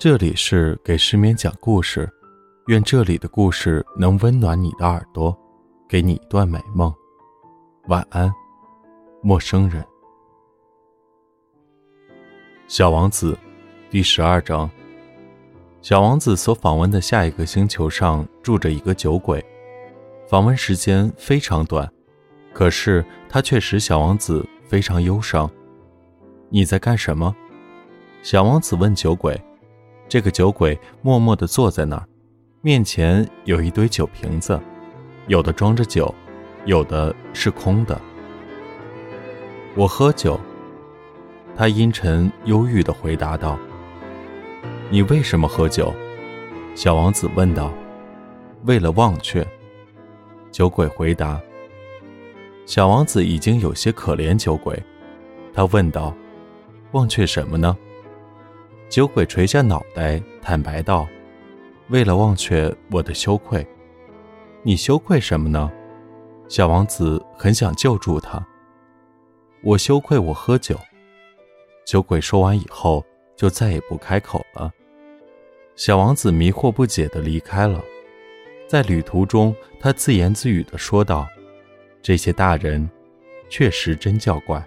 这里是给失眠讲故事，愿这里的故事能温暖你的耳朵，给你一段美梦。晚安，陌生人。小王子，第十二章。小王子所访问的下一个星球上住着一个酒鬼，访问时间非常短，可是他却使小王子非常忧伤。你在干什么？小王子问酒鬼。这个酒鬼默默地坐在那儿，面前有一堆酒瓶子，有的装着酒，有的是空的。我喝酒。他阴沉忧郁地回答道。你为什么喝酒？小王子问道。为了忘却。酒鬼回答。小王子已经有些可怜酒鬼，他问道。忘却什么呢？酒鬼垂下脑袋，坦白道：“为了忘却我的羞愧。”你羞愧什么呢？小王子很想救助他。我羞愧我喝酒。酒鬼说完以后，就再也不开口了。小王子迷惑不解地离开了。在旅途中，他自言自语地说道：“这些大人，确实真叫怪。”